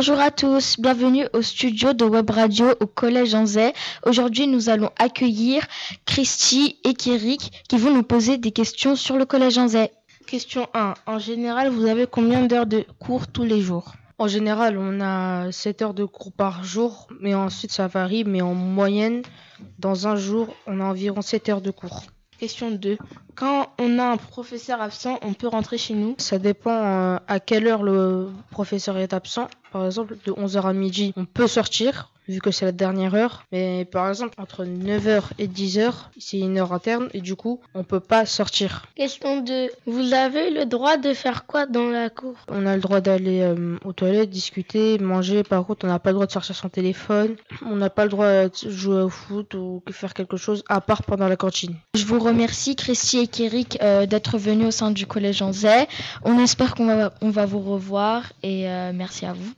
Bonjour à tous, bienvenue au studio de Web Radio au Collège Anzay. Aujourd'hui, nous allons accueillir Christy et Kirik qui vont nous poser des questions sur le Collège Anzay. Question 1. En général, vous avez combien d'heures de cours tous les jours? En général, on a 7 heures de cours par jour, mais ensuite ça varie, mais en moyenne, dans un jour, on a environ 7 heures de cours. Question 2. Quand on a un professeur absent, on peut rentrer chez nous Ça dépend euh, à quelle heure le professeur est absent. Par exemple, de 11h à midi, on peut sortir, vu que c'est la dernière heure. Mais par exemple, entre 9h et 10h, c'est une heure interne, et du coup, on peut pas sortir. Question 2. Vous avez le droit de faire quoi dans la cour? On a le droit d'aller euh, aux toilettes, discuter, manger. Par contre, on n'a pas le droit de sortir son téléphone. On n'a pas le droit de jouer au foot ou faire quelque chose, à part pendant la cantine. Je vous remercie, Christy et Euh, d'être venus au sein du Collège Anzay. On espère qu'on va, on va vous revoir et euh, merci à vous.